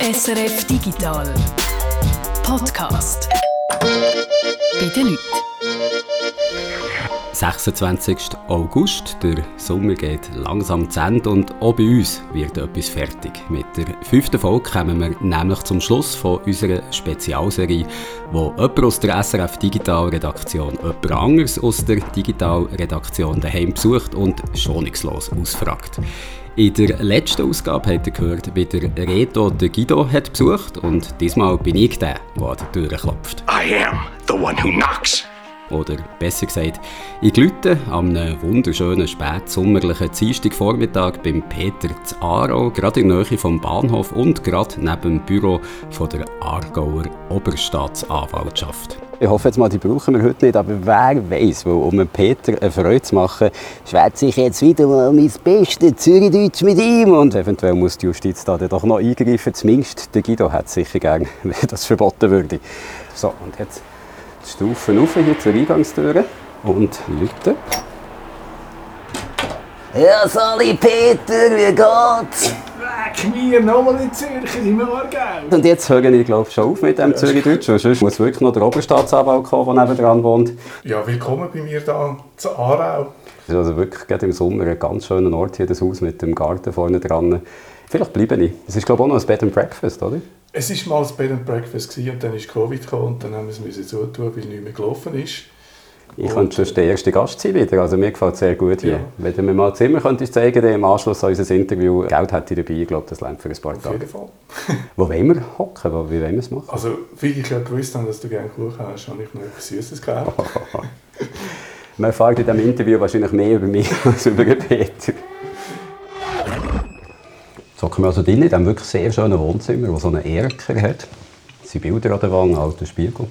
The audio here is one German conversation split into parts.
SRF Digital Podcast. Bei den Leuten. 26. August. Der Sommer geht langsam zu Ende und auch bei uns wird etwas fertig. Mit der fünften Folge kommen wir nämlich zum Schluss von unserer Spezialserie, wo jemand aus der SRF Digital Redaktion jemand anderes aus der Digital Redaktion daheim besucht und schonungslos ausfragt. In der letzten Ausgabe habt ihr gehört, wie der Reto den Guido hat besucht und diesmal bin ich der, der an die Tür klopft. I am the one who knocks. Oder besser gesagt, ich glüte am wunderschönen spätsommerlichen Dienstagvormittag beim Peter zu Aarau, gerade in der Nähe vom Bahnhof und gerade neben dem Büro von der Aargauer Oberstaatsanwaltschaft. Ich hoffe jetzt mal, die brauchen wir heute nicht, aber wer weiß, wo, um Peter eine Freude zu machen, schwätze ich jetzt wieder mal mein bestes Zürichdeutsch mit ihm und eventuell muss die Justiz da doch noch eingreifen. Zumindest der Guido hat sicher gern, wenn das verboten würde. So, und jetzt die Stufen rauf hier zur Eingangstür und Leute. Ja, Sali Peter, wie geht's? Leck mir, nochmal in Zürich, im Aargau. Und jetzt höre ich glaube schon auf mit dem Zürichdeutsch. Und sonst muss wirklich noch der Oberstaatsanwalt kommen, der nebenan wohnt. Ja, willkommen bei mir hier zu Aarau. Das ist also wirklich gerade im Sommer ein ganz schöner Ort hier, das Haus mit dem Garten vorne dran. Vielleicht bleibe ich. Es ist glaube ich auch noch ein Bed and Breakfast, oder? Es war mal ein Bed and Breakfast gewesen, und dann ist Covid gekommen und dann haben wir es zutun, weil nichts mehr gelaufen ist. Ich könnte schon der erste Gast sein wieder. Also mir gefällt es sehr gut hier. Ja. Wenn du mir mal Zimmer könntest zeigen dann im Anschluss an unser Interview, Geld hätte ich dabei, ich glaube, das lernt für ein paar Auf Tage. jeden Fall. Wo wollen wir hocken? Wo- Wie wollen wir es machen? Also, wie ich ja gewusst habe, dass du gerne Kuchen hast, habe ich noch etwas Süßes gekauft. Man erfährt in diesem Interview wahrscheinlich mehr über mich als über Peter. So kommen wir also drin in diesem wirklich sehr schönen Wohnzimmer, das so einen Erker hat. Es sind Bilder an der Wand, ein alter Spiegel.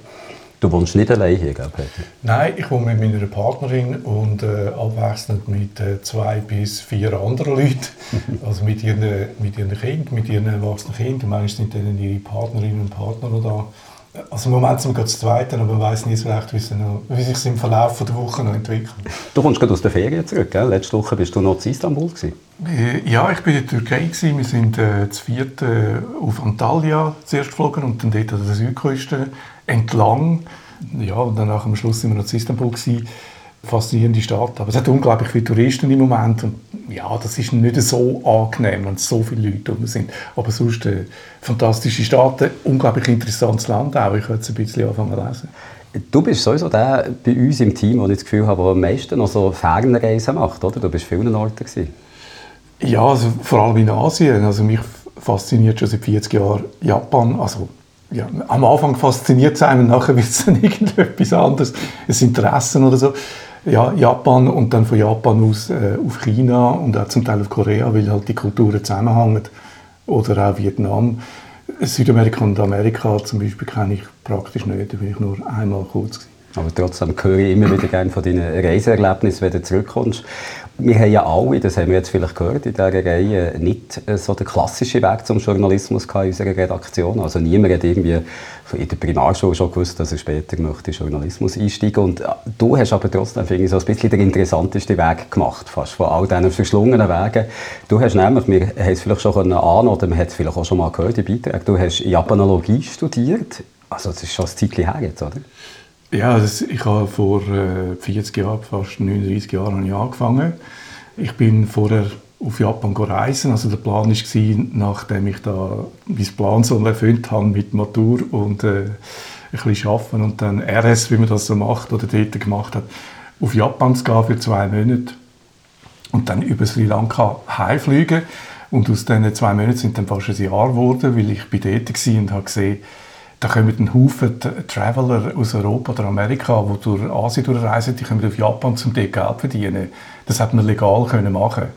Du wohnst nicht allein hier, gell, Peter? Nein, ich wohne mit meiner Partnerin und äh, abwechselnd mit äh, zwei bis vier anderen Leuten. Also mit ihren, mit ihren Kindern, mit ihren erwachsenen Kindern. Manchmal sind dann ihre Partnerinnen und Partner noch da. Also im Moment sind wir gerade zu zweit, aber man weiß nie so recht, wie, es noch, wie sich im Verlauf der Woche noch entwickelt. Du kommst gerade aus der Ferien zurück, gell? Letzte Woche bist du noch in Istanbul. Gewesen. Äh, Ja, ich war in der Türkei. Gewesen. Wir sind äh, zu viert äh, auf Antalya zuerst geflogen und dann dort an der Südküste entlang. Ja, und dann am Schluss sind wir noch in Istanbul. Gewesen. Faszinierende Stadt. Aber es hat unglaublich viele Touristen im Moment. Und ja, das ist nicht so angenehm, wenn so viele Leute rum sind. Aber sonst äh, fantastische Stadt, ein unglaublich interessantes Land auch. Ich könnte es ein bisschen anfangen zu lesen. Du bist sowieso der bei uns im Team, wo ich das Gefühl habe, der am meisten noch so Fernreisen macht, oder? Du bist vielen Orten gewesen. Ja, also vor allem in Asien. Also mich fasziniert schon seit 40 Jahren Japan. Also ja, am Anfang fasziniert es einem, nachher wird es dann irgendetwas anderes, ein Interessen oder so. Ja, Japan und dann von Japan aus äh, auf China und auch zum Teil auf Korea, weil halt die Kulturen zusammenhängen. Oder auch Vietnam. Südamerika und Amerika zum Beispiel kenne ich praktisch nicht, da bin ich nur einmal kurz gewesen. Aber trotzdem höre ich immer wieder gerne von deinen Reiseerlebnissen, wenn du zurückkommst. Wir haben ja alle, das haben wir jetzt vielleicht gehört in dieser Reihe, nicht äh, so den klassischen Weg zum Journalismus in unserer Redaktion. Also niemand hat irgendwie in der Primarschule schon gewusst, dass er später möchte Journalismus einsteigen Und äh, du hast aber trotzdem, finde ich, so ein bisschen den interessanteste Weg gemacht, fast von all diesen verschlungenen Wegen. Du hast nämlich, wir haben es vielleicht schon ahnen oder man hat es vielleicht auch schon mal gehört in Beiträgen, du hast Japanologie studiert. Also das ist schon ein Zeitchen her jetzt, oder? Ja, das, ich habe vor äh, 40 Jahren, fast 39 Jahren angefangen. Ich bin vorher auf Japan reisen. Also der Plan war, nachdem ich da mein Plan so erfüllt habe mit Matur und äh, ein bisschen arbeiten und dann RS, wie man das so macht oder dort gemacht hat, auf Japan zu gehen für zwei Monate und dann über Sri Lanka heimfliegen. Und aus diesen zwei Monaten sind dann fast ein Jahr geworden, weil ich bei dort war und habe gesehen, da kommen ein Haufen Traveler aus Europa oder Amerika, die durch Asien durchreisen, die kommen auf Japan, um dort Geld zu verdienen. Das hat man legal können machen.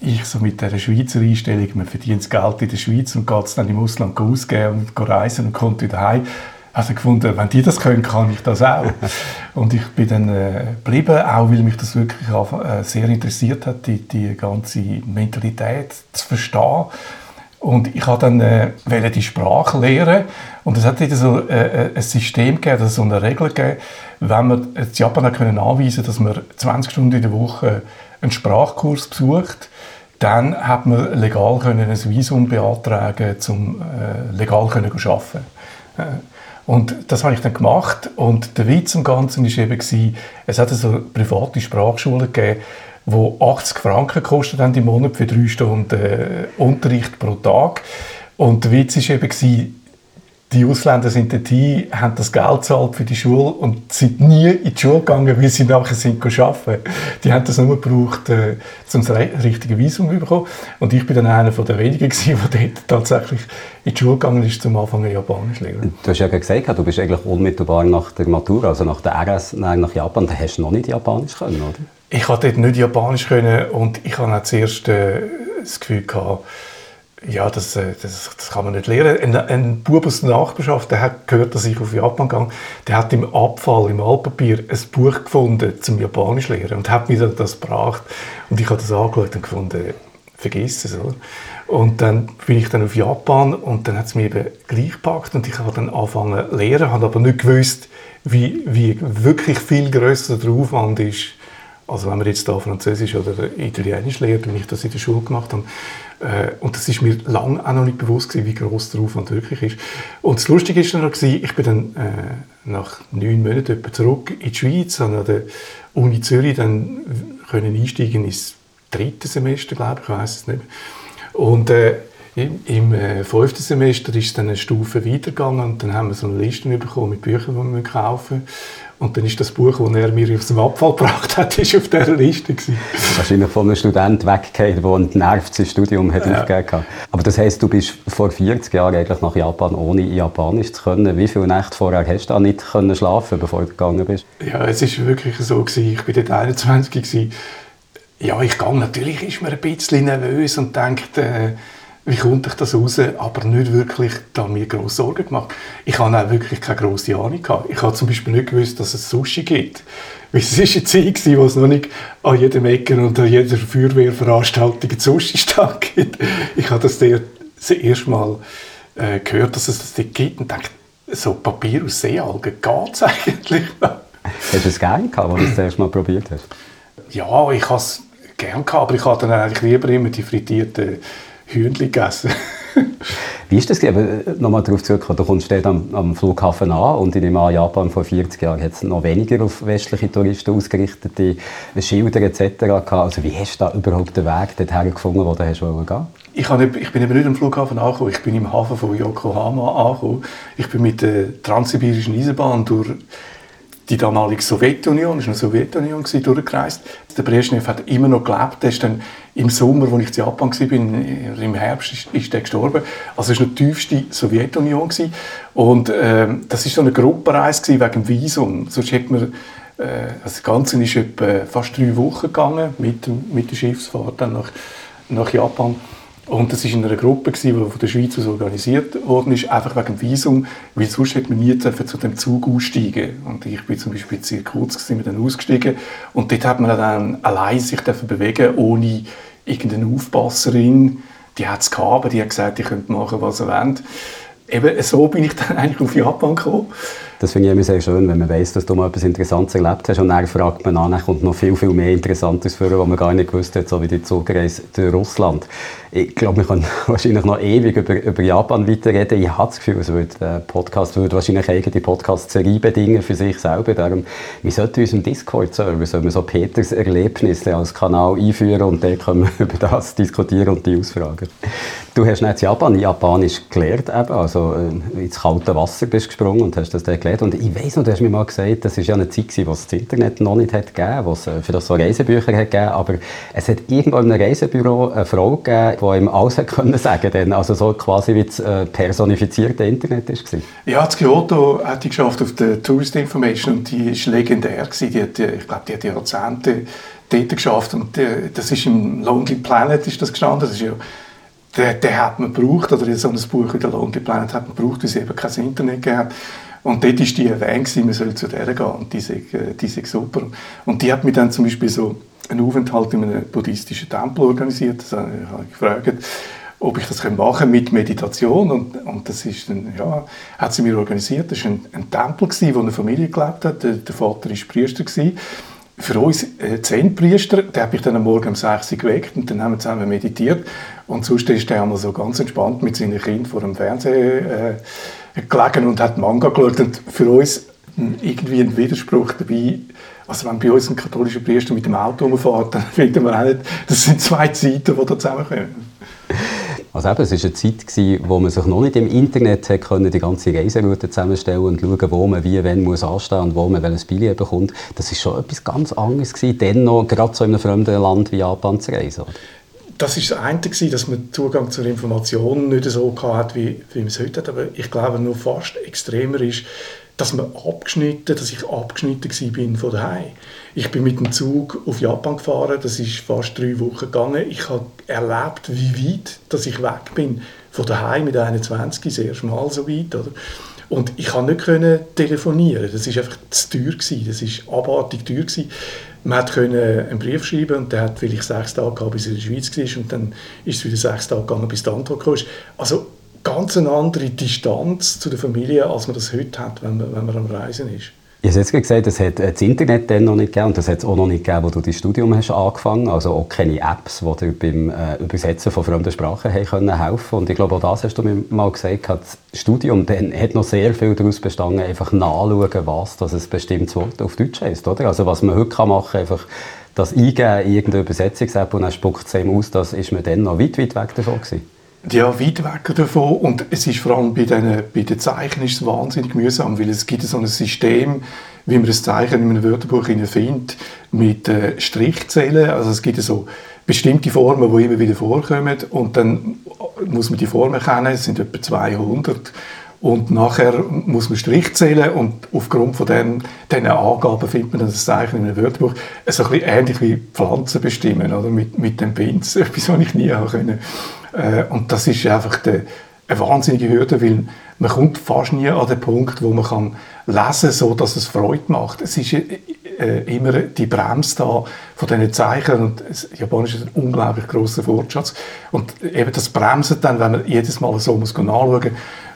Ich so mit dieser Schweizer Einstellung, man verdient das Geld in der Schweiz und geht es dann im Ausland ausgeben und reisen und kommt wieder heim. Also gefunden, wenn die das können, kann ich das auch. und ich bin dann äh, geblieben, auch weil mich das wirklich äh, sehr interessiert hat, die, die ganze Mentalität zu verstehen. Und ich habe dann äh, die Sprache lernen und es hat wieder so äh, ein System gegeben, so eine Regel gegeben, wenn man in Japan können anweisen, dass man 20 Stunden in der Woche einen Sprachkurs besucht, dann hat man legal können ein Visum beantragen, um äh, legal können arbeiten. Äh, und das habe ich dann gemacht und der Witz am Ganzen war eben, es hat so private Sprachschulen gegeben, die 80 Franken kostet im Monat für drei Stunden äh, Unterricht pro Tag. Und der Witz war eben, gewesen, die Ausländer sind dort hin, haben das Geld gezahlt für die Schule und sind nie in die Schule gegangen, weil sie nachher sind arbeiten. Die haben das nur gebraucht, äh, um das richtige Visum zu bekommen. Und ich bin dann einer der wenigen gewesen, der dort tatsächlich in die Schule gegangen ist, zum Anfang Japanisch zu lernen. Du hast ja gesagt, du bist eigentlich unmittelbar nach der Matura, also nach der RS, nach Japan, da hast du noch nicht Japanisch können, oder? Ich konnte dort nicht Japanisch können und ich hatte auch zuerst äh, das Gefühl gehabt, ja, das, äh, das, das, kann man nicht lernen. Ein, ein Bub aus der Nachbarschaft, der hat gehört, dass ich auf Japan gehe, der hat im Abfall, im Altpapier, ein Buch gefunden zum Japanisch lernen und hat mir das gebracht. Und ich habe das angeschaut und gefunden, vergiss es, oder? Und dann bin ich dann auf Japan und dann hat es mir eben gleich gepackt und ich habe dann angefangen zu lernen, habe aber nicht gewusst, wie, wie wirklich viel grösser der Aufwand ist, also wenn man jetzt da Französisch oder Italienisch lernt, wie ich das in der Schule gemacht habe. Äh, und das ist mir lange auch noch nicht bewusst gewesen, wie groß der Aufwand wirklich ist. Und das Lustige ist dann noch, ich bin dann äh, nach neun Monaten zurück in die Schweiz, habe an der Uni Zürich dann können einsteigen ins dritte Semester, glaube ich, ich weiß es nicht mehr. Und äh, im, im äh, fünften Semester ist es dann eine Stufe weitergegangen und dann haben wir so eine Liste bekommen mit Büchern, die wir kaufen und dann ist das Buch, das er mir aus dem Abfall gebracht hat, ist auf dieser Liste. Gewesen. Wahrscheinlich von einem Student weggefallen, der ein nervtes Studium hat ja. aufgegeben Aber das heisst, du bist vor 40 Jahren eigentlich nach Japan, ohne Japanisch zu können. Wie viele Nächte vorher hast du da nicht können schlafen bevor du gegangen bist? Ja, es war wirklich so. Gewesen. Ich war dort 21. Gewesen. Ja, ich gehe. Natürlich ist man ein bisschen nervös und denkt... Äh, wie kommt ich das raus, aber nicht wirklich da mir grosse Sorgen gemacht. Ich habe auch wirklich keine grosse Ahnung gehabt. Ich habe zum Beispiel nicht gewusst, dass es Sushi gibt. Weil es war eine Zeit, wo es noch nicht an jedem Ecken und an jeder Feuerwehrveranstaltung einen Sushi-Stand gibt. Ich habe das das erste Mal äh, gehört, dass es das dort gibt und dachte, so Papier aus Seealgen, geht es eigentlich noch? Hast du es gerne gehabt, als du das erste Mal probiert hast? Ja, ich habe es gerne gehabt, aber ich habe dann eigentlich lieber immer die frittierten Hühnchen gegessen. Wie ist das? Nochmal darauf zurückkommen, du kommst am, am, Flughafen an und in Japan vor 40 Jahren hat es noch weniger auf westliche Touristen ausgerichtete Schilder etc. gehabt. Also wie hast du da überhaupt den Weg dorthin gefunden, wo du hast gehen ich, nicht, ich bin eben nicht am Flughafen angekommen, ich bin im Hafen von Yokohama angekommen. Ich bin mit der Transsibirischen Eisenbahn durch die damalige Sowjetunion, es war eine Sowjetunion, durchgereist. Der Brezhnev hat immer noch gelebt. Er ist dann im Sommer, als ich in Japan war, im Herbst, ist, ist er gestorben. Also es war die tiefste Sowjetunion. Und äh, das war so eine Gruppenreise wegen dem Visum. Sonst hätte man, äh, das Ganze ist etwa fast drei Wochen gegangen mit, mit der Schiffsfahrt dann nach, nach Japan. Und das war in einer Gruppe, die von der Schweiz aus organisiert ist, einfach wegen dem Visum, weil sonst hätte man nie zu dem Zug aussteigen Und ich bin zum Beispiel sehr kurz gewesen, dann ausgestiegen. Und dort hat man dann allein sich bewegen ohne irgendeine Aufpasserin. Die hat es gehabt, die hat gesagt, ihr könnt machen, was ihr wollt. Eben so bin ich dann eigentlich auf Japan gekommen. Das finde ich immer sehr schön, wenn man weiß, dass du mal etwas Interessantes erlebt hast und dann fragt man an, dann kommt noch viel, viel mehr Interessantes vor, was man gar nicht gewusst hat, so wie die Zugreise durch Russland. Ich glaube, wir können wahrscheinlich noch ewig über, über Japan weiterreden. Ich habe das Gefühl, also der Podcast würde wahrscheinlich eigene Podcast-Serie bedingen für sich selber. Darum, wir sollten unseren Discord-Server sollten wir so Peters Erlebnisse als Kanal einführen und dann können wir über das diskutieren und die ausfragen. Du hast nicht Japan, Japanisch gelernt, eben, also äh, ins kalte Wasser bist gesprungen und hast das dann gelernt. Und ich weiß noch, du hast mir mal gesagt, das war ja eine Zeit, wo es das Internet noch nicht hat gegeben, wo es äh, vielleicht so Reisebücher hat gegeben, aber es hat irgendwo in einem Reisebüro eine Frau gegeben, die ihm alles hat können sagen konnte, also so quasi wie das äh, personifizierte Internet war. Ja, das Kyoto hat die geschafft auf der Tourist Information und die war legendär. Die hat, ich glaube, die hat Jahrzehnte dort geschafft und das ist im Lonely Planet ist das gestanden. Das ist ja den, den hat man gebraucht, oder so ein Buch wie «Der Lonely Planet» hat man gebraucht, weil es eben kein Internet gab. Und dort war die erwähnt, man soll zu der gehen und die sei, äh, die sei super. Und die hat mir dann zum Beispiel so einen Aufenthalt in einem buddhistischen Tempel organisiert. Das habe ich gefragt, ob ich das machen kann mit Meditation. Und, und das ist dann, ja, hat sie mir organisiert. Das war ein, ein Tempel, gewesen, wo eine Familie gelebt hat. Der, der Vater war Priester. Gewesen. für uns äh, Zen-Priester, der hat mich dann am Morgen um 6 Uhr geweckt und dann haben wir zusammen meditiert. Und sonst ist er einmal so ganz entspannt mit seinen Kindern vor dem Fernseher äh, gelegen und hat Manga geschaut. Und für uns irgendwie ein Widerspruch dabei. Also wenn bei uns ein katholischer Priester mit dem Auto rumfährt, dann finden wir auch nicht, das sind zwei Zeiten, die da zusammenkommen. Also eben, es war eine Zeit, gewesen, wo man sich noch nicht im Internet können, die ganze Reiseroute zusammenstellen und schauen, wo man wie, wenn muss anstehen und wo man welches Billett bekommt. Das war schon etwas ganz anderes gewesen, dann noch gerade so in einem fremden Land wie Japan zu reisen. Das war das eine, dass man Zugang zur Information nicht so hatte, wie, wie man es heute hat. Aber ich glaube, noch fast extremer ist, dass, man abgeschnitten, dass ich abgeschnitten war von daheim. Ich bin mit dem Zug auf Japan gefahren, das ist fast drei Wochen gegangen. Ich habe erlebt, wie weit dass ich weg bin von daheim mit 21, das erste Mal so weit. Oder? Und ich konnte nicht telefonieren, das war einfach zu teuer, das war abartig teuer. Gewesen. Man konnte einen Brief schreiben und der hat vielleicht sechs Tage gehabt, bis er in der Schweiz war und dann ist es wieder sechs Tage gegangen, bis die Antwort kam. Also ganz eine andere Distanz zu der Familie, als man das heute hat, wenn man, wenn man am Reisen ist. Ich habe jetzt gesagt, es hat das Internet dann noch nicht gegeben und das hat es auch noch nicht gegeben, wo du dein Studium hast angefangen hast. Also auch keine Apps, die dir beim äh, Übersetzen von fremden Sprachen haben können helfen Und ich glaube, auch das hast du mir mal gesagt, das Studium dann hat noch sehr viel daraus bestanden, einfach nachschauen, was das ein bestimmtes Wort auf Deutsch heißt. Oder? Also was man heute machen kann, einfach das eingeben in irgendeine Übersetzungs-App und dann spuckt es ihm aus, das ist man dann noch weit, weit weg davon gewesen. Ja, weit weg davon. Und es ist vor allem bei den, bei den Zeichen ist es wahnsinnig mühsam, weil es gibt so ein System, wie man ein Zeichen in einem Wörterbuch findet, mit äh, Strichzählen. Also es gibt so bestimmte Formen, die immer wieder vorkommen und dann muss man die Formen kennen, es sind etwa 200 und nachher muss man Strich zählen und aufgrund von den, diesen Angaben findet man dann das Zeichen in einem Wörterbuch. So ein bisschen ähnlich wie Pflanzen bestimmen, oder? Mit, mit dem Pins, etwas, was ich nie haben können. Äh, und das ist einfach die, eine wahnsinnige Hürde, weil man kommt fast nie an den Punkt, wo man kann lesen kann, so dass es Freude macht. Es ist äh, äh, immer die Bremse da von diesen Zeichen und das Japanisch ist ein unglaublich großer Fortschatz und eben das Bremsen dann, wenn man jedes Mal so muss nachschauen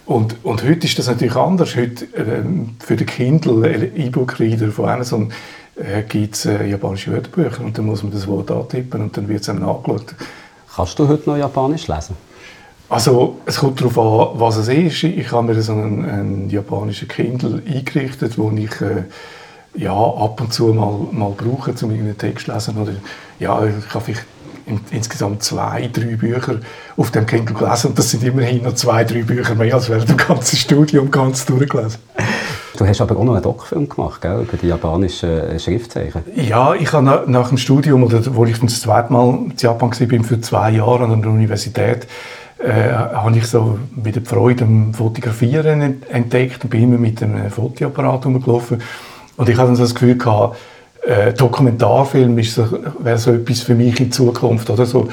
und, und heute ist das natürlich anders. Heute ähm, für den Kindle E-Book-Reader von Amazon äh, gibt es äh, japanische Wörterbücher und dann muss man das Wort antippen und dann wird es einem nachgeschaut. Kannst du heute noch Japanisch lesen? Also es kommt darauf an, was es ist. Ich habe mir so einen, einen japanischen Kindle eingerichtet, wo ich äh, ja, ab und zu mal, mal brauche, um einen Text zu lesen. Oder, ja, ich habe vielleicht in, insgesamt zwei, drei Bücher auf dem Kindle gelesen und das sind immerhin noch zwei, drei Bücher mehr als während dem ganzen Studium ganz durchgelesen. Du hast aber auch noch einen Doc-Film gemacht, gell, über die japanischen äh, Schriftzeichen. Ja, ich habe nach, dem Studium, oder wo ich das zweite Mal in Japan war, für zwei Jahre an der Universität, äh, habe ich so wieder die Freude am Fotografieren entdeckt und bin immer mit einem Fotoapparat rumgelaufen. Und ich hatte dann so das Gefühl gehabt, äh, Dokumentarfilm ist so, wäre so etwas für mich in Zukunft, oder so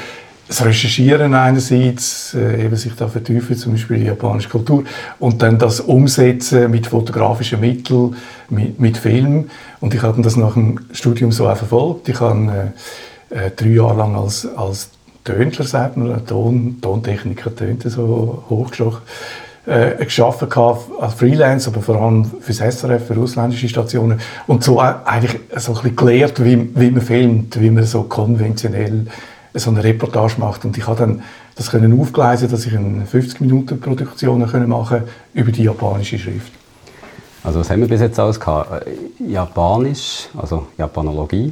das Recherchieren einerseits, äh, eben sich da vertiefen, zum Beispiel die japanische Kultur, und dann das Umsetzen mit fotografischen Mitteln, mit, mit Film. Und ich habe das nach dem Studium so auch verfolgt. Ich habe äh, äh, drei Jahre lang als, als Tönler, sagt man, Ton, Tontechniker, Tönte so hochgestochen, äh, geschaffen als Freelance, aber vor allem fürs SRF, für ausländische Stationen. Und so eigentlich so ein bisschen gelernt, wie, wie man filmt, wie man so konventionell so eine Reportage macht. Und ich habe dann das können aufgleisen, dass ich eine 50 Minuten Produktion machen über die japanische Schrift. Also was haben wir bis jetzt alles gehabt? Äh, Japanisch, also Japanologie,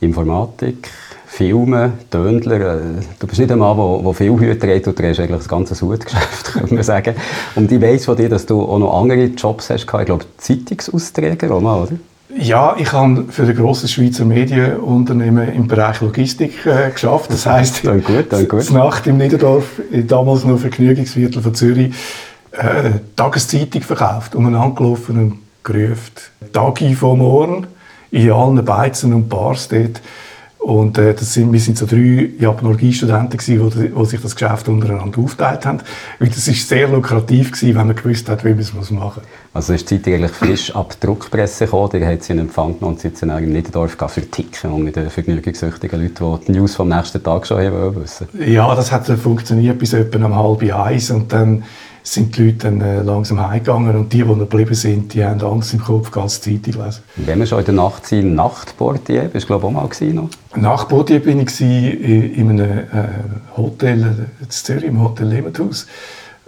Informatik, Filme, Tönler. Äh, du bist nicht ein Mann, der, viel Hüte hat, du trägst eigentlich das ganze Hutgeschäft, könnte man sagen. Und ich weiss von dir, dass du auch noch andere Jobs hast. Ich glaube, Zeitungsausträger, oder? Ja, ich habe für ein grosses Schweizer Medienunternehmen im Bereich Logistik äh, geschafft. Das heisst, dann gut, dann gut. Nacht im Niederdorf, damals noch Vergnügungsviertel von Zürich, äh, Tageszeitung verkauft, umeinander gelaufen und gerufen. Tagi vom Morgen, in allen Beizen und Bars dort und äh, das sind, wir sind so drei Japanologiestudenten gewesen, die, sich das Geschäft untereinander aufgeteilt haben. Weil das ist sehr lukrativ gewesen, wenn man gewusst hat, wie man es machen muss. Also ist die Zeit eigentlich frisch ab der Druckpresse gekommen, die hat sie in Empfang genommen und sitzen in Niederdorf für Ticken und mit den vergnügungssüchtigen Leuten, die die News vom nächsten Tag schon haben wissen Ja, das hat funktioniert bis etwa um halb eins und dann sind die Leute dann äh, langsam heimgegangen und die, die noch geblieben sind, die haben Angst im Kopf, ganz Zeitung lesen. Wenn wir schon in der Nacht sind, Nachtportier, bist du glaube ich auch mal gewesen, noch? Nachtportier bin ich in, in einem äh, Hotel in Zürich, im Hotel Lebendhaus.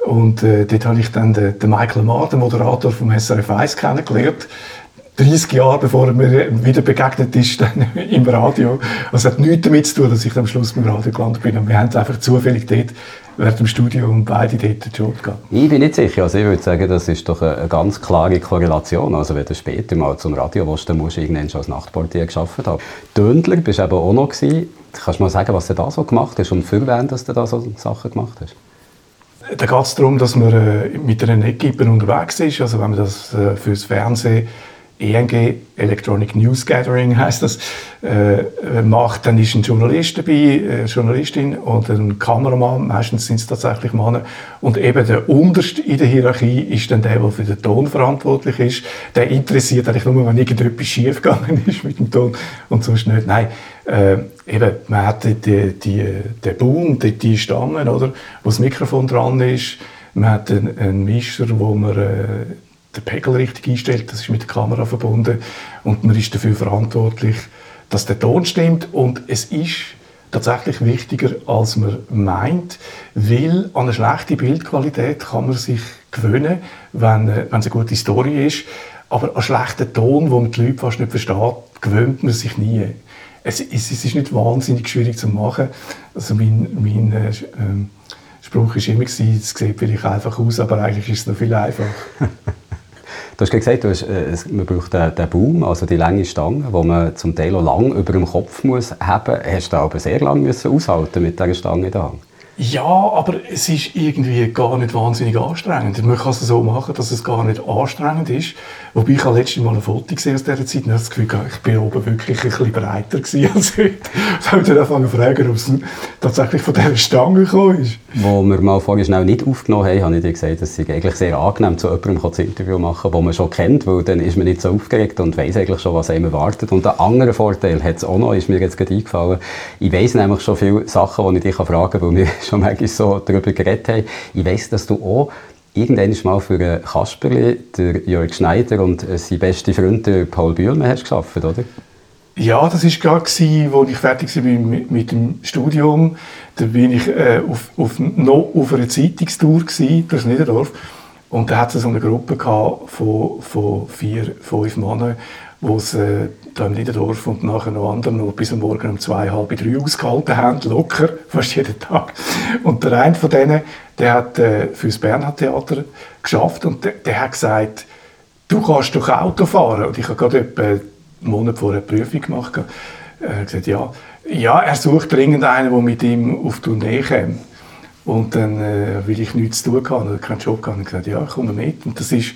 Und äh, dort habe ich dann den, den Michael Marr, den Moderator vom SRF 1, kennengelernt. 30 Jahre bevor er mir wieder begegnet ist dann im Radio. Also es hat nichts damit zu tun, dass ich am Schluss beim Radio gelandet bin. Und wir haben einfach zufällig dort während dem Studium beide dort den Job gehabt. Ich bin nicht sicher. Also ich würde sagen, das ist doch eine, ganz klare Korrelation. Also wenn du später mal zum Radio willst, dann musst du irgendwann schon als Nachtportier gearbeitet haben. Döndler bist du eben auch noch gewesen. Kannst du mal sagen, was du da so gemacht hast und für wen dass du da so Sachen gemacht hast? Da geht es darum, dass man äh, mit einer Equipe unterwegs ist. Also wenn man das äh, fürs Fernsehen ENG, Electronic News Gathering heißt das, äh, macht, dann ist ein Journalist dabei, eine Journalistin und ein Kameramann, meistens sind es tatsächlich Männer, und eben der Unterste in der Hierarchie ist dann der, der für den Ton verantwortlich ist. Der interessiert eigentlich nur, wenn irgendetwas schiefgegangen ist mit dem Ton und sonst nicht. Nein, äh, eben, man hat die, die, den Boom, die, die Stangen, oder, wo das Mikrofon dran ist, man hat einen, einen Mischer, wo man äh, den Pegel richtig einstellt, das ist mit der Kamera verbunden und man ist dafür verantwortlich, dass der Ton stimmt und es ist tatsächlich wichtiger, als man meint, weil an eine schlechte Bildqualität kann man sich gewöhnen, wenn, äh, wenn es eine gute Story ist, aber an schlechten Ton, wo man die Leute fast nicht versteht, gewöhnt man sich nie. Es, es, es ist nicht wahnsinnig schwierig zu machen. Also mein, mein äh, ähm, Spruch war immer, es sieht vielleicht einfach aus, aber eigentlich ist es noch viel einfacher. Du hast gesagt, du hast, äh, man braucht den, den Baum, also die lange Stange, die man zum Teil auch lang über dem Kopf muss haben. Hast du aber sehr lange müssen aushalten mit dieser Stange da? Ja, aber es ist irgendwie gar nicht wahnsinnig anstrengend. Man kann es so machen, dass es gar nicht anstrengend ist. Wobei ich habe letztes Mal ein Foto gesehen aus dieser Zeit und habe das Gefühl, ich bin oben wirklich ein bisschen breiter gewesen als heute. Da habe ich dann angefangen zu fragen, ob es tatsächlich von dieser Stange gekommen ist. Wo wir mal vorher schnell nicht aufgenommen haben, habe ich dir gesagt, es ist eigentlich sehr angenehm, zu jemandem ein Interview machen, den man schon kennt, weil dann ist man nicht so aufgeregt und weiß eigentlich schon, was einem erwartet. Und einen anderen Vorteil hat es auch noch, ist mir jetzt gerade eingefallen. Ich weiß nämlich schon viele Sachen, die ich dich fragen kann, weil wir schon manchmal so darüber geredet haben. Ich weiß, dass du auch irgendwann mal für Kasperli, der Jörg Schneider und sein bester Freund, Paul Bühlmann, hast geschafft, oder? Ja, das war gerade, als ich fertig war mit, mit dem Studium. Da bin ich äh, auf, auf, noch auf einer Zeitungstour durch Niederdorf. Und da hatte es so eine Gruppe von, von vier, fünf Männern, die es äh, da im Niederdorf und nachher noch andere noch bis am Morgen um zwei, halb drei ausgehalten haben, locker, fast jeden Tag. Und der eine von denen, der hat äh, für das Bernhard Theater geschafft und der, der, hat gesagt, du kannst doch Auto fahren. Und ich habe gerade etwa einen Monat vorher eine Prüfung gemacht. Er hat gesagt, ja, ja, er sucht dringend einen, der mit ihm auf die Tournee kommt. Und dann, äh, weil ich nichts zu tun hatte, keinen Job hatte, habe ich gesagt, ja, ich komme mit. Und das ist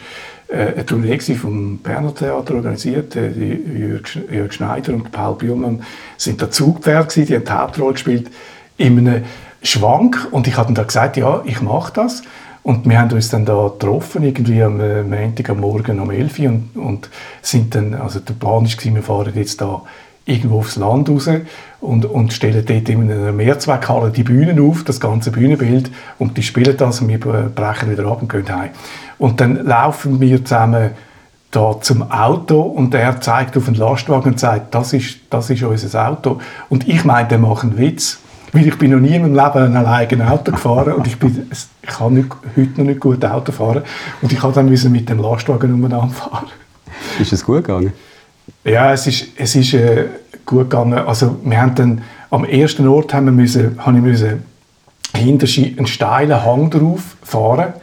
eine Tournee vom Berner Theater organisiert. Äh, Jörg, Schneider und Paul Bühlmann sind der Zugpferd die haben die Hauptrolle gespielt in einem Schwank. Und ich habe dann gesagt, ja, ich mache das. Und wir haben uns dann da getroffen, irgendwie am äh, Montag am Morgen um 11 Uhr und, und sind dann, also der Plan war, wir fahren jetzt da irgendwo aufs Land raus und, und stellen dort in einer Mehrzweckhalle die Bühnen auf, das ganze Bühnenbild, und die spielen das und wir brechen wieder ab und gehen heim. Und dann laufen wir zusammen da zum Auto und er zeigt auf den Lastwagen und sagt, das ist, das ist unser Auto. Und ich meine, der macht einen Witz. Weil ich bin noch nie in meinem Leben ein eigenes Auto gefahren und ich, bin, ich kann nicht, heute noch nicht gut Auto fahren und ich habe dann mit dem Lastwagen umeinander fahren. Ist es gut gegangen? Ja, es ist, es ist äh, gut gegangen. Also wir haben dann, am ersten Ort haben wir müssen, habe ich müssen hinter einen steilen Hang drauf fahren.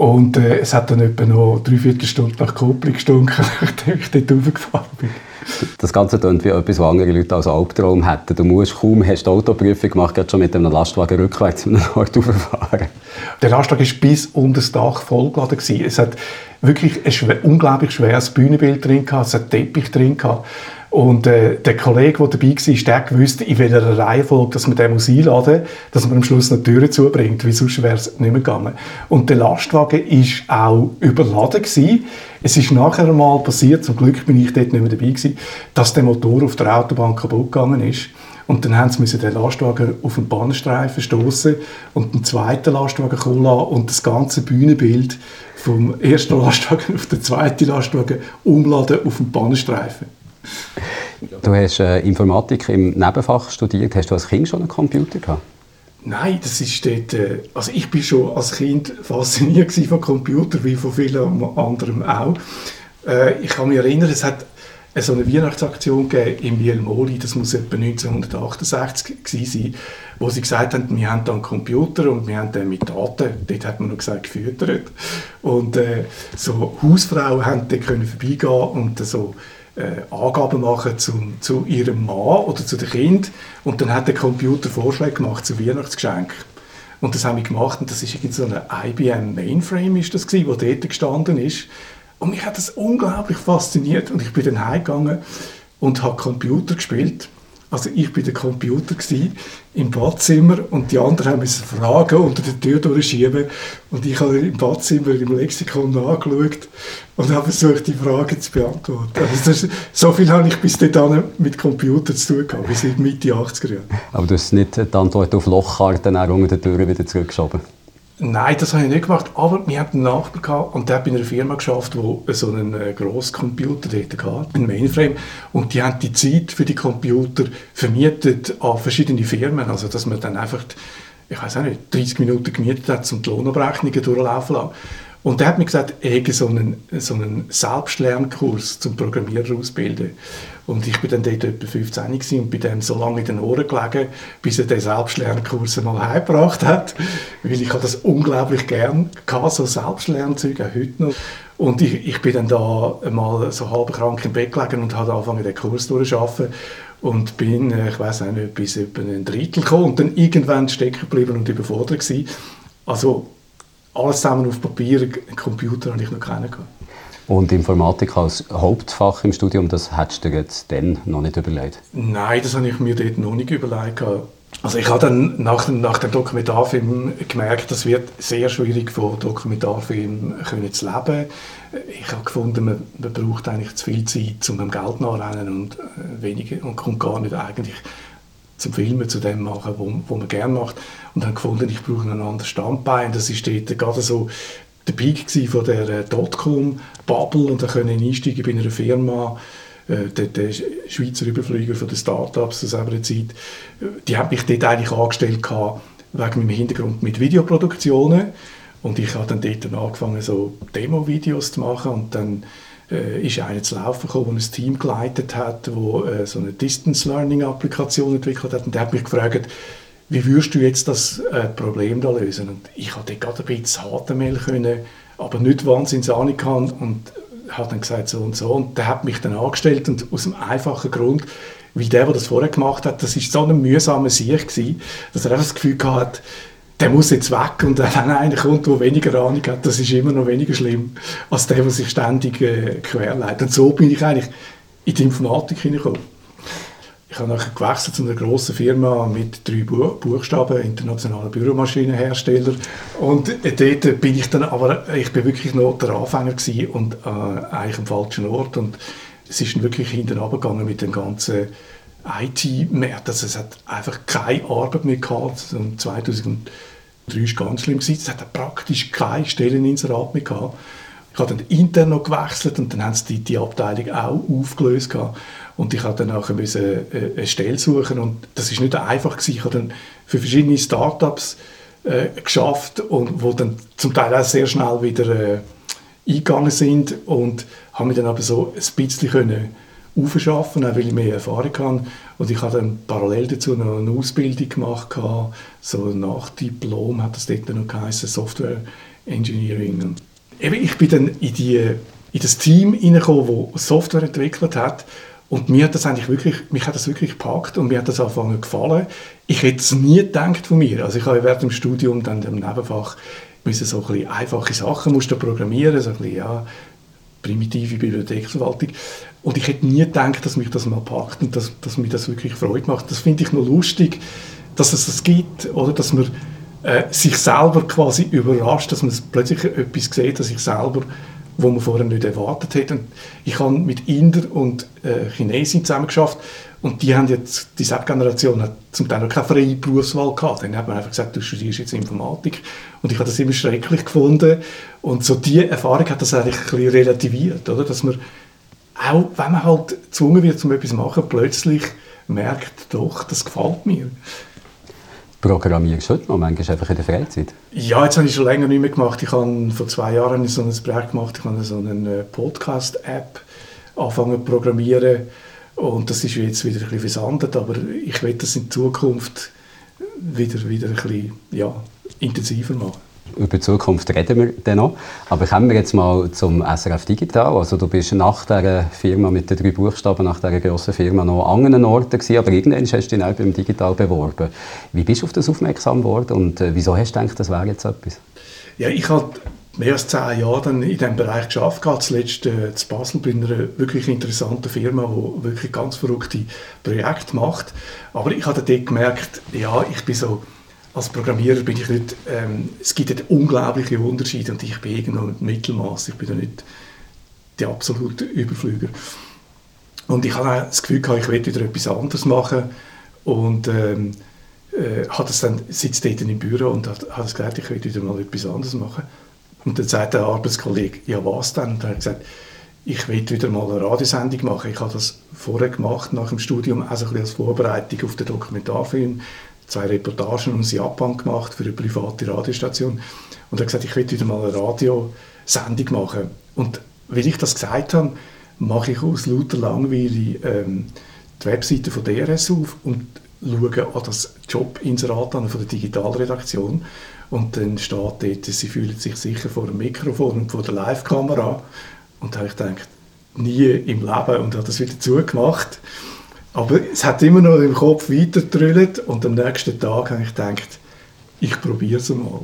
Und äh, es hat dann etwa noch dreiviertel Stunde nach Kupplung gestunken, nachdem ich dort hochgefahren bin. Das Ganze klingt wie etwas, was andere Leute als Albtraum hätten. Du musst kaum, hast die Autoprüfung gemacht, gerade schon mit einem Lastwagen rückwärts in einen Ort fahren. Der Lastwagen war bis unter das Dach vollgeladen. Es hat wirklich ein unglaublich schweres Bühnenbild drin gehabt, es hat Teppich drin gehabt. Und äh, der Kollege, der dabei war, der gewusst, in welcher Reihenfolge dass man den muss einladen muss, dass man am Schluss eine Türe zubringt, weil sonst wäre es nicht mehr gegangen. Und der Lastwagen war auch überladen. Gewesen. Es ist nachher einmal passiert, zum Glück bin ich dort nicht mehr dabei gewesen, dass der Motor auf der Autobahn kaputt gegangen ist. Und dann haben sie den Lastwagen auf den Bahnstreifen stoßen und den zweiten Lastwagen kommen lassen und das ganze Bühnenbild vom ersten Lastwagen auf den zweiten Lastwagen umladen auf den Bahnstreifen. Du hast äh, Informatik im Nebenfach studiert. Hast du als Kind schon einen Computer gehabt? Nein, das ist dort, äh, also ich bin schon als Kind fasziniert von Computern, wie von vielen anderen auch. Äh, ich kann mich erinnern, es hat so eine Weihnachtsaktion gegeben im Vielmoli, das muss etwa 1968 gewesen sein, wo sie gesagt haben, wir haben da einen Computer und wir haben den mit Daten, dort hat man noch gesagt, gefüttert. Und äh, so Hausfrauen haben dort können vorbeigehen und so äh, Angaben machen zum, zu ihrem Mann oder zu dem Kind und dann hat der Computer Vorschläge gemacht zu Weihnachtsgeschenken. Und das haben wir gemacht und das ist so eine IBM Mainframe ist das gewesen, wo dort gestanden ist. Und mich hat das unglaublich fasziniert und ich bin dann heimgegangen und habe Computer gespielt also ich bin der Computer im Badzimmer und die anderen haben müssen Fragen unter der Tür durchschieben und ich habe im Badzimmer im Lexikon nachgeschaut und habe versucht, die Fragen zu beantworten. Also das, so viel habe ich bis dahin mit Computern zu tun gehabt, bis in Mitte 80er Jahre. Aber du hast nicht die Antwort auf Lochkarten unter der Tür wieder zurückgeschoben? Nein, das habe ich nicht gemacht. Aber wir hatten einen Nachbar gehabt, und der hat bei einer Firma geschafft, die so einen äh, Grosscomputer hatte, einen Mainframe. Und die haben die Zeit für die Computer vermietet an verschiedene Firmen. Also, dass man dann einfach, ich weiß auch nicht, 30 Minuten gemietet hat, um die Lohnabrechnungen durchlaufen lassen. Und er hat mir gesagt, hätte so einen, so einen Selbstlernkurs zum Programmierer ausbilden. Und ich bin dann dort etwa 15 und bin dem so lange in den Ohren gelegen, bis er den Selbstlernkurs mal heimgebracht hat. Weil ich das unglaublich gern hatte, so Selbstlernzeug, auch heute noch. Und ich, ich bin dann da mal so halb krank im Bett gelegen und habe angefangen, den Kurs durchzuarbeiten. Und bin, äh, ich weiß nicht, bis etwa ein Drittel gekommen und dann irgendwann stecken geblieben und überfordert gewesen. Also alles zusammen auf Papier, Computer habe ich noch keinen gehabt. Und Informatik als Hauptfach im Studium, das hättest du dir jetzt dann noch nicht überlegt? Nein, das habe ich mir dort noch nicht überlegt. Also ich habe dann nach dem, nach dem Dokumentarfilm gemerkt, es wird sehr schwierig von Dokumentarfilmen zu leben. Ich habe gefunden, man, man braucht eigentlich zu viel Zeit, um dem Geld nachzurennen und äh, weniger und kommt gar nicht eigentlich zum Filmen, zu dem machen, wo, wo man gerne macht. Und dann gefunden, ich brauche einen anderen Standbein. Das ist dort gerade so der Peak von der äh, Dotcom-Bubble und da können einsteigen bei einer Firma, äh, der, der, Schweizer Überflüger von den Startups aus einer Zeit, die haben mich dort eigentlich angestellt wegen meinem Hintergrund mit Videoproduktionen und ich habe dann dort angefangen so Demo-Videos zu machen und dann äh, ist einer zu laufen gekommen, der ein Team geleitet hat, wo äh, so eine Distance Learning Applikation entwickelt hat und der hat mich gefragt, wie würdest du jetzt das äh, Problem da lösen? Und ich hatte gerade ein bisschen HTML können, aber nicht wahnsinnig Ahnung kann und hat dann gesagt so und so und der hat mich dann angestellt und aus dem einfachen Grund, weil der, der das vorher gemacht hat, das ist so ein mühsamer Sieg gewesen, dass er einfach das Gefühl hatte, der muss jetzt weg und wenn einer kommt, der weniger Ahnung hat, das ist immer noch weniger schlimm als der, der sich ständig äh, querleitet. Und so bin ich eigentlich in die Informatik hineingekommen. Ich habe nachher gewechselt zu einer grossen Firma mit drei Buchstaben, internationaler Büromaschinenhersteller. Und dort bin ich dann, aber ich bin wirklich noch der Anfänger gewesen und äh, eigentlich am falschen Ort. Und es ist dann wirklich hinten runtergegangen mit dem ganzen IT-Markt. Also es hat einfach keine Arbeit mehr gehabt. Und 2003 war ganz schlimm. Es hat praktisch keine Stelleninserat mehr gehabt. Ich habe dann intern noch gewechselt und dann haben sie die, die Abteilung auch aufgelöst gehabt. Und ich musste dann nachher äh, eine Stelle suchen und das ist nicht einfach gewesen. Ich habe dann für verschiedene Startups äh, geschafft und wo dann zum Teil auch sehr schnell wieder äh, eingegangen sind und habe mich dann aber so ein bisschen können aufschaffen, auch weil ich mehr Erfahrung habe. Und ich habe dann parallel dazu noch eine Ausbildung gemacht, so nach Diplom hat das dort noch geheißen, Software Engineering. Eben, ich bin dann in, die, in das Team hineingekommen, das Software entwickelt hat und mir hat das eigentlich wirklich, mich hat das wirklich gepackt und mir hat das angefangen gefallen. Ich hätte es nie gedacht von mir. Also ich habe während dem Studium dann im Nebenfach müssen so ein bisschen einfache Sachen musste programmieren, so ein bisschen, ja, primitive Bibliotheksverwaltung. Und ich hätte nie gedacht, dass mich das mal packt und dass, dass mir das wirklich Freude macht. Das finde ich noch lustig, dass es das gibt, oder dass man äh, sich selber quasi überrascht, dass man plötzlich etwas sieht, dass ich selber wo man vorher nicht erwartet hätte. Ich habe mit Inder und äh, Chinesen zusammen geschafft und die haben jetzt, die SAP-Generation hat zum Teil noch keine freie Berufswahl gehabt. Dann hat man einfach gesagt, du studierst jetzt Informatik. Und ich habe das immer schrecklich gefunden. Und so diese Erfahrung hat das eigentlich ein bisschen relativiert, oder? Dass man auch, wenn man halt gezwungen wird, um etwas zu machen, plötzlich merkt, doch, das gefällt mir. Programmierst du heute noch manchmal einfach in der Freizeit? Ja, jetzt habe ich schon länger nicht mehr gemacht. Ich habe vor zwei Jahren so ein Projekt gemacht. Ich habe so eine Podcast-App angefangen zu programmieren. Und das ist jetzt wieder ein bisschen versandet, aber ich werde das in Zukunft wieder, wieder ein bisschen ja, intensiver machen über die Zukunft reden wir dann noch. Aber kommen wir jetzt mal zum SRF Digital. Also du bist nach dieser Firma mit den drei Buchstaben, nach dieser grossen Firma noch an anderen Orten gewesen, aber irgendwann hast du dich auch beim Digital beworben. Wie bist du auf das aufmerksam geworden und äh, wieso hast du gedacht, das wäre jetzt etwas? Ja, ich habe mehr als zehn Jahre dann in diesem Bereich geschafft, zuletzt äh, zu Basel bei einer wirklich interessanten Firma, die wirklich ganz verrückte Projekte macht. Aber ich habe dort gemerkt, ja, ich bin so als Programmierer bin ich nicht, ähm, es gibt einen unglaublichen Unterschied und ich bin irgendwo im Mittelmaß, ich bin da nicht der absolute Überflüger. Und ich habe das Gefühl gehabt, ich will wieder etwas anderes machen und ähm, äh, hat es dann sitzt dort im Büro und hat, hat gesagt, ich will wieder mal etwas anderes machen. Und dann sagt der Arbeitskollege, ja was denn? Und dann hat gesagt, ich will wieder mal eine Radiosendung machen. Ich habe das vorher gemacht, nach dem Studium, also ein als Vorbereitung auf den Dokumentarfilm zwei Reportagen aus Japan gemacht für eine private Radiostation und er hat gesagt, ich will wieder mal eine Radiosendung machen. Und weil ich das gesagt habe, mache ich aus lauter Langweile ähm, die Webseite von DRS auf und schaue an das Jobinserat an von der Digitalredaktion und dann steht dort, sie fühlen sich sicher vor dem Mikrofon und vor der Live-Kamera und da habe ich gedacht, nie im Leben und habe das wieder zugemacht aber es hat immer noch im Kopf weitergetrüllt und am nächsten Tag habe ich gedacht, ich probiere es mal.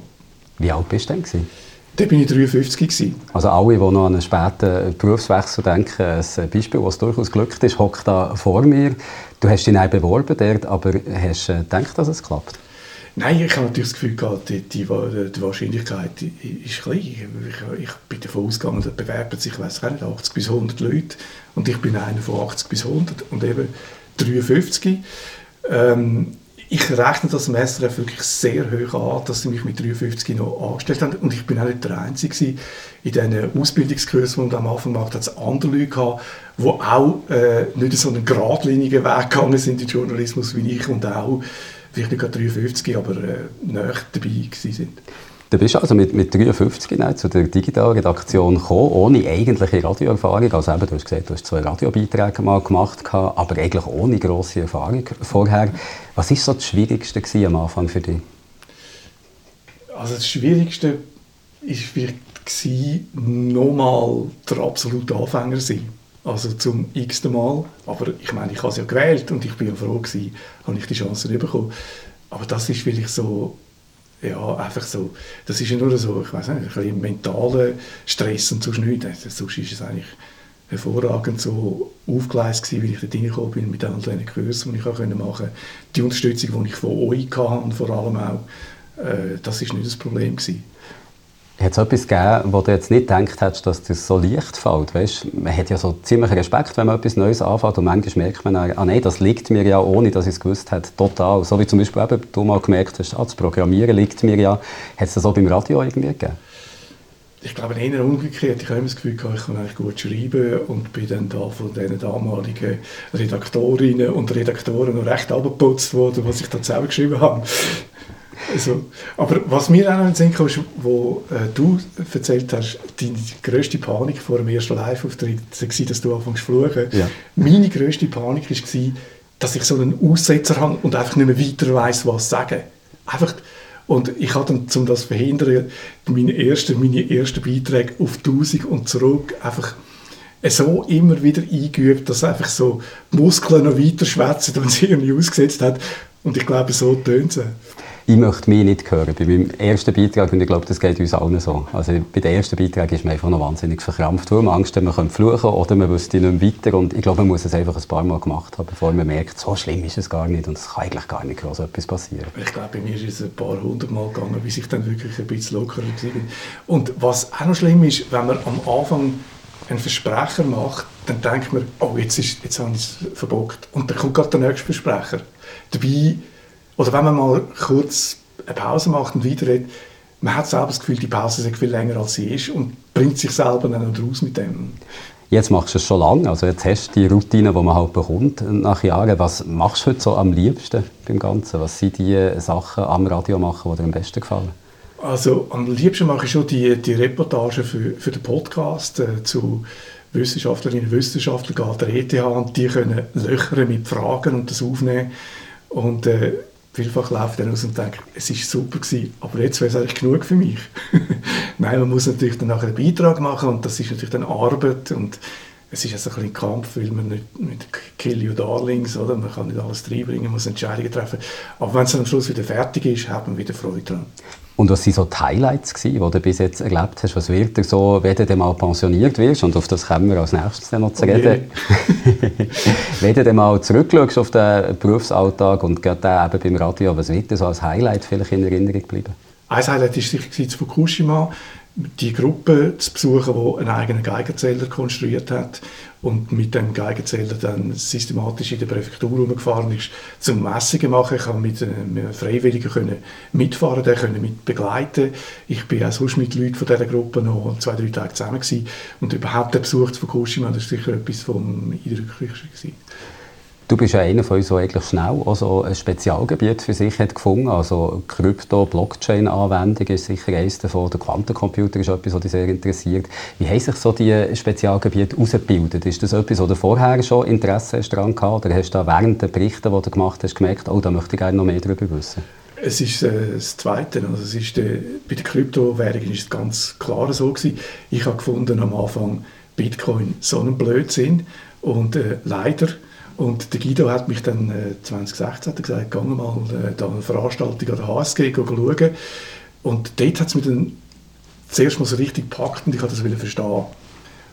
Wie alt bist du denn? Gewesen? Da bin ich 53 gewesen. Also alle, die noch an einen späten Berufswechsel denken, ein Beispiel, das durchaus glückt ist, hockt da vor mir. Du hast dich nicht beworben dort, aber hast du gedacht, dass es klappt? Nein, ich habe natürlich das Gefühl gehabt, die, die, die Wahrscheinlichkeit ist klein. Ich, ich, bin davon ausgegangen, da bewerben sich, ich nicht, 80 bis 100 Leute und ich bin einer von 80 bis 100 und eben 53. Ähm, ich rechne das SRF wirklich sehr hoch an, dass sie mich mit 53 noch angestellt haben. Und ich bin auch nicht der Einzige in diesen Ausbildungskursen, die man am Anfang macht, hat es andere Leute gehabt, die auch äh, nicht so einen geradlinigen Weg gegangen sind in Journalismus wie ich und auch vielleicht nicht gerade 53, aber äh, näher dabei sind. Du bist also mit, mit 53 zu der Digitalredaktion gekommen, ohne eigentliche Radioerfahrung. Also eben, du hast gesagt, du hast zwei Radiobeiträge mal gemacht, aber eigentlich ohne grosse Erfahrung vorher. Was war so das Schwierigste am Anfang für dich? Also das Schwierigste war vielleicht, nochmal der absolute Anfänger sein. Also zum x-ten Mal. Aber ich meine, ich habe es ja gewählt und ich bin ja froh gewesen, habe ich die Chance bekommen. Aber das ist vielleicht so ja, einfach so, das ist ja nur so, ich weiß nicht, ein bisschen mentaler Stress und so nichts. Sonst ist es eigentlich hervorragend so aufgeleistet gewesen, wie ich da reingekommen bin mit all diesen Kursen, die ich auch machen konnte. Die Unterstützung, die ich von euch hatte und vor allem auch, äh, das ist nicht das Problem gewesen. Hat es etwas gegeben, wo du jetzt nicht gedacht hast, dass das so leicht fällt? Weißt, man hat ja so ziemlich Respekt, wenn man etwas Neues anfängt und manchmal merkt man, ah nein, das liegt mir ja, ohne dass ich es gewusst habe, total. So wie zum Beispiel eben, du mal gemerkt hast, ah, das Programmieren liegt mir ja. Hat es das auch beim Radio irgendwie gegeben? Ich glaube eher umgekehrt. Ich habe immer das Gefühl, ich kann eigentlich gut schreiben und bin dann da von den damaligen Redaktorinnen und Redaktoren noch recht abgeputzt worden, was ich da selber geschrieben habe. Also, aber was mir auch noch in den Sinn ist, wo äh, du erzählt hast, deine grösste Panik vor dem ersten Live-Auftritt war, dass du anfängst zu fluchen. Ja. Meine grösste Panik war, dass ich so einen Aussetzer habe und einfach nicht mehr weiter weiss, was sagen. Einfach, und ich habe dann, um das zu verhindern, meine ersten, meine ersten Beiträge auf 1000 und zurück einfach so immer wieder eingeübt, dass einfach so die Muskeln noch weiter schwätzen, wenn sie irgendwie ausgesetzt hat. Und ich glaube, so tönt es. Ich möchte mich nicht hören. Bei meinem ersten Beitrag, und ich glaube, das geht uns allen so. Also bei den ersten Beitrag ist man einfach noch wahnsinnig verkrampft. Weil man Angst hat, man könnte fluchen oder man wüsste nicht mehr weiter. Und ich glaube, man muss es einfach ein paar Mal gemacht haben, bevor man merkt, so schlimm ist es gar nicht und es kann eigentlich gar nicht groß etwas passieren. Ich glaube, bei mir ist es ein paar hundert Mal gegangen, bis ich dann wirklich ein bisschen lockerer war. Und was auch noch schlimm ist, wenn man am Anfang einen Versprecher macht, dann denkt man, oh, jetzt, ist, jetzt habe ich es verbockt. Und dann kommt gerade der nächste Versprecher. Dabei, oder wenn man mal kurz eine Pause macht und weiterredet, man hat selber das Gefühl, die Pause ist viel länger als sie ist und bringt sich selber dann auch raus mit dem. Jetzt machst du es schon lange, also jetzt hast du die Routine, die man halt bekommt nach Jahren. Was machst du heute so am liebsten beim Ganzen? Was sind die Sachen am Radio machen, die dir am besten gefallen? Also am liebsten mache ich schon die, die Reportage für, für den Podcast äh, zu Wissenschaftlerinnen und Wissenschaftlern an der ETH und die können löchern mit Fragen und das aufnehmen und äh, vielfach laufe ich dann aus und denke, es ist super gewesen, aber jetzt wäre es eigentlich genug für mich. Nein, man muss natürlich dann nachher einen Beitrag machen und das ist natürlich dann Arbeit und es ist also ein bisschen Kampf, weil man nicht mit Kill You Darlings, oder? man kann nicht alles reinbringen, man muss Entscheidungen treffen. Aber wenn es dann am Schluss wieder fertig ist, hat man wieder Freude dran. Und was waren so die Highlights, gewesen, die du bis jetzt erlebt hast? Was wird dir so, wenn du mal pensioniert wirst? Und auf das kommen wir als nächstes noch zu reden. wenn du mal zurückschaust auf den Berufsalltag und gerade eben beim Radio, was wird dir so als Highlight vielleicht in Erinnerung bleiben? Ein Highlight war sicher zu Fukushima die Gruppe zu besuchen, die einen eigenen Geigenzähler konstruiert hat und mit dem Geigenzähler dann systematisch in der Präfektur rumgefahren ist, zum Messungen machen. Ich konnte mit einem Freiwilligen mitfahren, der können mit begleiten. Ich bin auch sonst mit Leuten von dieser Gruppe noch zwei, drei Tage zusammen gewesen. und überhaupt der Besuch zu Fukushima, das war sicher etwas vom Eindrücklichsten. Gewesen. Du bist ja einer von uns, der eigentlich schnell also ein Spezialgebiet für sich hat gefunden Also Krypto, Blockchain-Anwendung ist sicher eines davon. Der Quantencomputer ist etwas, was dich sehr interessiert. Wie haben sich so die Spezialgebiete ausgebildet? Ist das etwas, wo du vorher schon Interesse daran gehabt? Oder hast du während der Berichte, die du gemacht hast, gemerkt, oh, da möchte ich gerne noch mehr darüber wissen? Es ist äh, das Zweite. Also es ist, äh, bei den Kryptowährungen ist es ganz klar so gewesen. Ich habe gefunden am Anfang Bitcoin so einen Blödsinn und äh, leider und der Guido hat mich dann äh, 2016 hat gesagt, geh mal äh, da eine Veranstaltung an der HSG schauen. Und dort hat es mich dann zuerst mal so richtig gepackt und ich wollte das verstehen.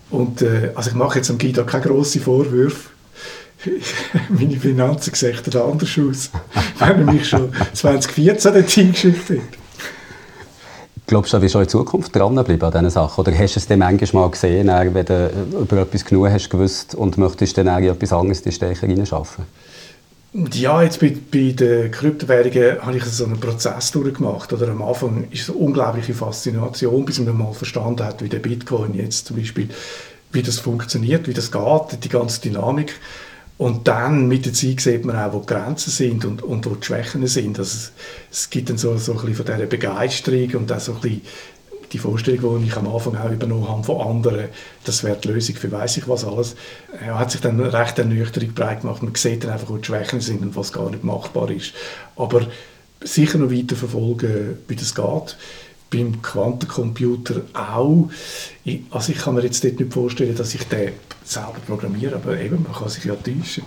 Und äh, also ich mache jetzt am Guido keine grossen Vorwürfe. Meine Finanzen sehen dann anders aus, wenn er mich schon 2014 dorthin geschickt hat. Glaubst du, du wirst auch in Zukunft dranbleiben an diesen Sachen? Oder hast du es dann manchmal gesehen, wenn du über etwas genug hast gewusst und möchtest dann auch etwas anderes in die Stecher reinschaffen? Ja, jetzt bei, bei den Kryptowährungen habe ich so einen Prozess durchgemacht. Oder am Anfang ist es eine unglaubliche Faszination, bis man mal verstanden hat, wie der Bitcoin jetzt zum Beispiel, wie das funktioniert, wie das geht, die ganze Dynamik. Und dann mit der Zeit sieht man auch, wo die Grenzen sind und, und wo die Schwächen sind. Also es, es gibt dann so, so ein bisschen von dieser Begeisterung und auch so ein bisschen die Vorstellung, die ich am Anfang auch übernommen habe von anderen, das wäre die Lösung für weiß ich was alles, ja, hat sich dann recht ernüchternd breit gemacht. Man sieht dann einfach, wo die Schwächen sind und was gar nicht machbar ist. Aber sicher noch weiter verfolgen, wie das geht beim Quantencomputer auch. Ich, also ich kann mir jetzt dort nicht vorstellen, dass ich den selber programmiere, aber eben, man kann sich ja täuschen.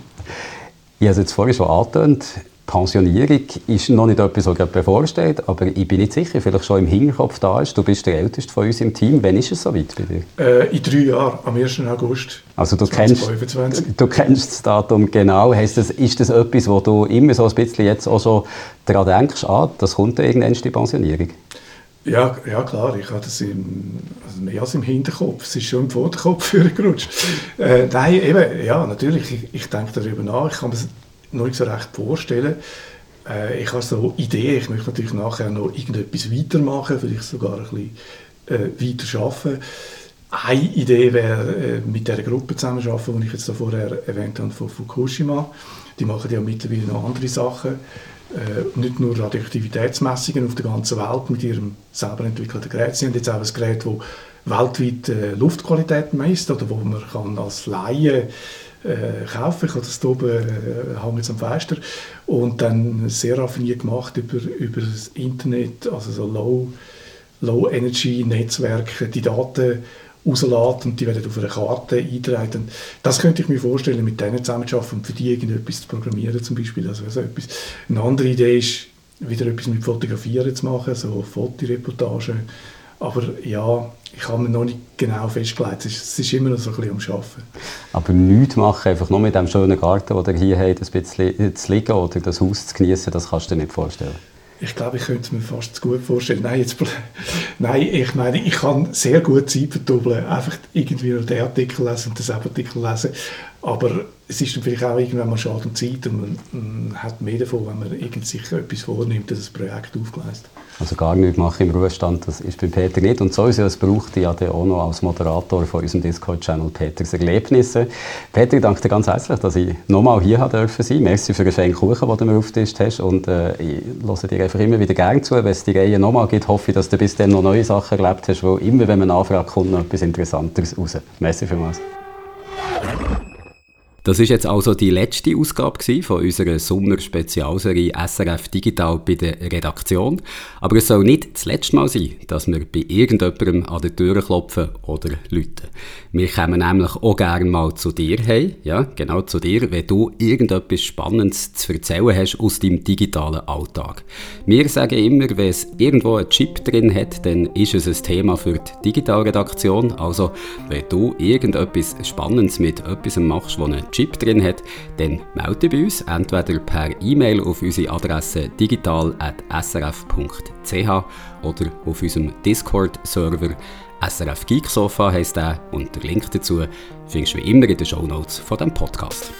Ich habe es jetzt vorhin schon angetönt, Pensionierung ist noch nicht etwas, was gerade bevorsteht, aber ich bin nicht sicher, vielleicht schon im Hinterkopf da ist. Du bist der Älteste von uns im Team. Wann ist es soweit bei dir? Äh, in drei Jahren, am 1. August also du 2025. Kennst, du kennst das Datum genau. Heißt das, ist das etwas, wo du immer so ein bisschen jetzt auch schon daran denkst, ah, das kommt irgendwann die Pensionierung? Ja, ja klar, ich habe das im, also mehr als im Hinterkopf. Es ist schon im Vorderkopf gerutscht. Äh, nein, eben, ja, natürlich, ich, ich denke darüber nach. Ich kann mir das nicht so recht vorstellen. Äh, ich habe so Ideen, ich möchte natürlich nachher noch irgendetwas weitermachen, vielleicht sogar ein bisschen äh, weiter arbeiten. Eine Idee wäre, äh, mit der Gruppe zusammenzuarbeiten, die ich jetzt vorher erwähnt habe, von Fukushima. Die machen ja mittlerweile noch andere Sachen äh, nicht nur Radioaktivitätsmessungen auf der ganzen Welt mit ihrem selber entwickelten Gerät. Sie haben jetzt auch ein Gerät, das weltweit äh, Luftqualität misst oder wo man kann als Laie äh, kaufen. Habe das oben äh, hängt am Fenster und dann sehr raffiniert gemacht über, über das Internet, also so Low, Low Energy Netzwerke, die Daten rauslässt und die werden auf einer Karte eingetragen. Das könnte ich mir vorstellen, mit denen zusammenzuarbeiten und für die irgendetwas zu programmieren zum Beispiel. Also so etwas. Eine andere Idee ist, wieder etwas mit Fotografieren zu machen, so Fotoreportagen. Aber ja, ich habe mir noch nicht genau festgelegt. Es ist, es ist immer noch so ein bisschen am Arbeiten. Aber nichts machen, einfach nur mit dem schönen Garten, den ihr hier habt, ein bisschen zu liegen oder das Haus zu genießen, das kannst du dir nicht vorstellen? Ich glaube, ich könnte es mir fast zu gut vorstellen. Nein, jetzt, nein, ich meine, ich kann sehr gut Zeit verdoppeln. Einfach irgendwie noch den Artikel lesen und den Artikel lesen. Aber es ist vielleicht auch irgendwann mal schade und Zeit und man, man, hat mehr davon, wenn man irgendwie sich etwas vornimmt, das Projekt aufgleist. Also gar nichts machen im Ruhestand, das ist bei Peter nicht. Und sowieso, es braucht ja auch noch als Moderator von unserem Discord-Channel Peters Erlebnisse. Peter, ich danke dir ganz herzlich, dass ich nochmal hier sein durfte. Merci für den schönen Kuchen, den du mir aufgetischt hast. Und äh, ich höre dir einfach immer wieder gerne zu. Wenn es die Reihe nochmal gibt, hoffe ich, dass du bis dann noch neue Sachen erlebt hast, weil immer, wenn man nachfragt, kommt noch etwas Interessanteres raus. Merci vielmals. Das ist jetzt also die letzte Ausgabe von unserer Sommer-Spezialserie SRF Digital bei der Redaktion. Aber es soll nicht das letzte Mal sein, dass wir bei irgendjemandem an der Tür klopfen oder läuten. Wir kommen nämlich auch gerne mal zu dir hey, ja, genau zu dir, wenn du irgendetwas Spannendes zu erzählen hast aus deinem digitalen Alltag. Wir sagen immer, wenn es irgendwo einen Chip drin hat, dann ist es ein Thema für die Digitalredaktion. Also, wenn du irgendetwas Spannendes mit etwas machst, Chip drin hat, dann melde bei uns, entweder per E-Mail auf unsere Adresse digital.srf.ch oder auf unserem Discord-Server SRF Geek Sofa heisst der und der Link dazu findest du wie immer in den Show Notes von diesem Podcast.